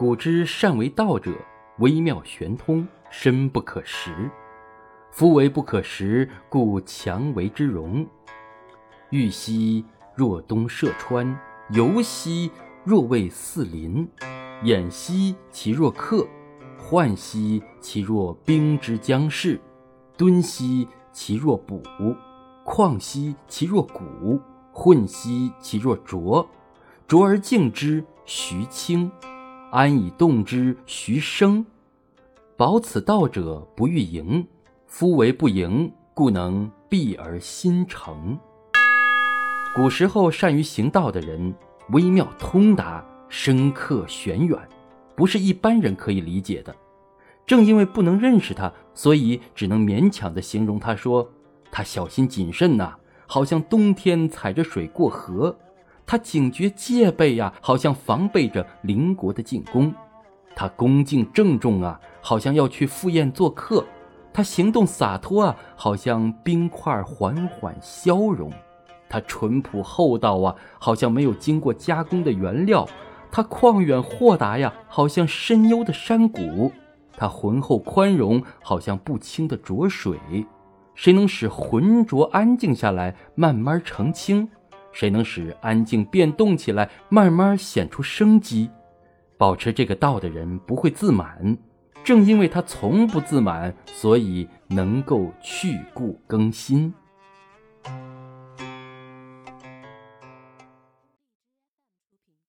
古之善为道者，微妙玄通，深不可识。夫为不可识，故强为之容。玉兮若东涉川，游兮若为四邻。偃兮其若客，涣兮其若冰之将逝。敦兮其若卜，旷兮其若谷，混兮其若浊。浊而静之，徐清；安以动之，徐生。保此道者，不欲盈。夫为不盈，故能避而心诚。古时候善于行道的人，微妙通达。深刻玄远，不是一般人可以理解的。正因为不能认识他，所以只能勉强地形容他说：他小心谨慎呐，好像冬天踩着水过河；他警觉戒备呀，好像防备着邻国的进攻；他恭敬郑重啊，好像要去赴宴做客；他行动洒脱啊，好像冰块缓缓消融；他淳朴厚道啊，好像没有经过加工的原料。他旷远豁达呀，好像深幽的山谷；他浑厚宽容，好像不清的浊水。谁能使浑浊安静下来，慢慢澄清？谁能使安静变动起来，慢慢显出生机？保持这个道的人不会自满，正因为他从不自满，所以能够去故更新。